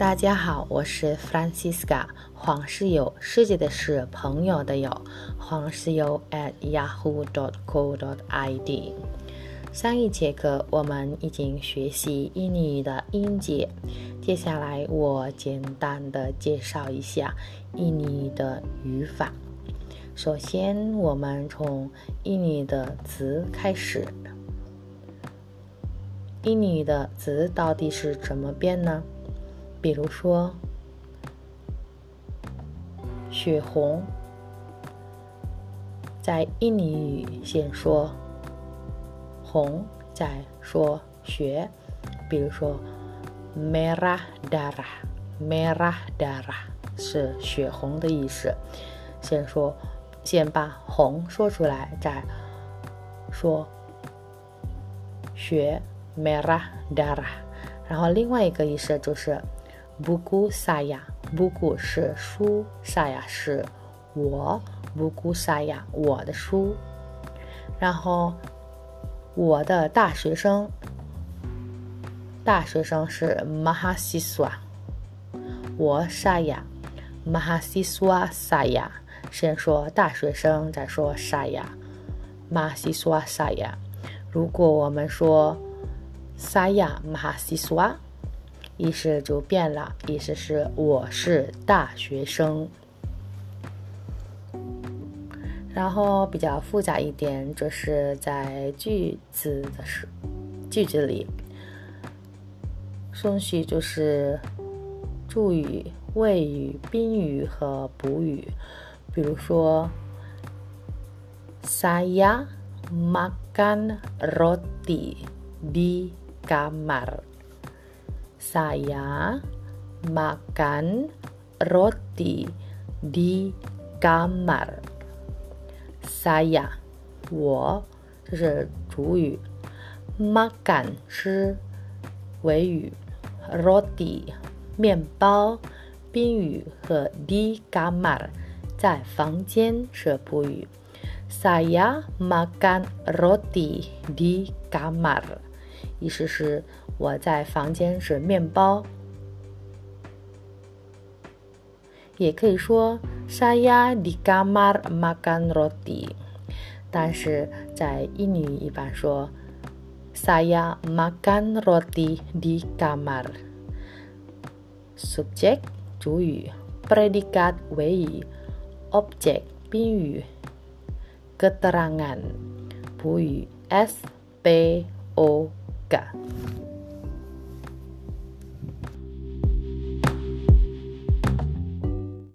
大家好，我是 Francisca 黄室友，世界的是，朋友的友，黄室友 at yahoo dot co dot id。上一节课我们已经学习印尼语的音节，接下来我简单的介绍一下印尼语的语法。首先，我们从印尼语的词开始。印尼语的词到底是怎么变呢？比如说，血红，在印尼语先说红，再说血。比如说，merah darah，merah darah 是血红的意思。先说，先把红说出来，再说血，merah darah。然后另外一个意思就是。布古萨雅，布古是书，萨雅是我，布古萨雅我的书。然后我的大学生，大学生是马哈西苏啊，我萨雅，马哈西苏啊萨雅。先说大学生，再说萨雅，马哈西苏啊萨雅。如果我们说萨雅马哈西苏啊。意思就变了，意思是我是大学生。然后比较复杂一点，就是在句子的时句子里，顺序就是助语、谓语、宾语和补语。比如说，Saya makan roti di kamar。Saya makan roti di kamar. Saya 我这是主语，makan 吃谓语，roti 面包宾语和 di kamar 在房间是补语。Saya makan roti di kamar 意思是。 我在房间吃面包，也可以说 saya di kamar makan roti，但是在印尼语一般说 saya makan roti di kamar。subject 主语，predikat 谓语，object 宾语，keterangan 补语，s p o g。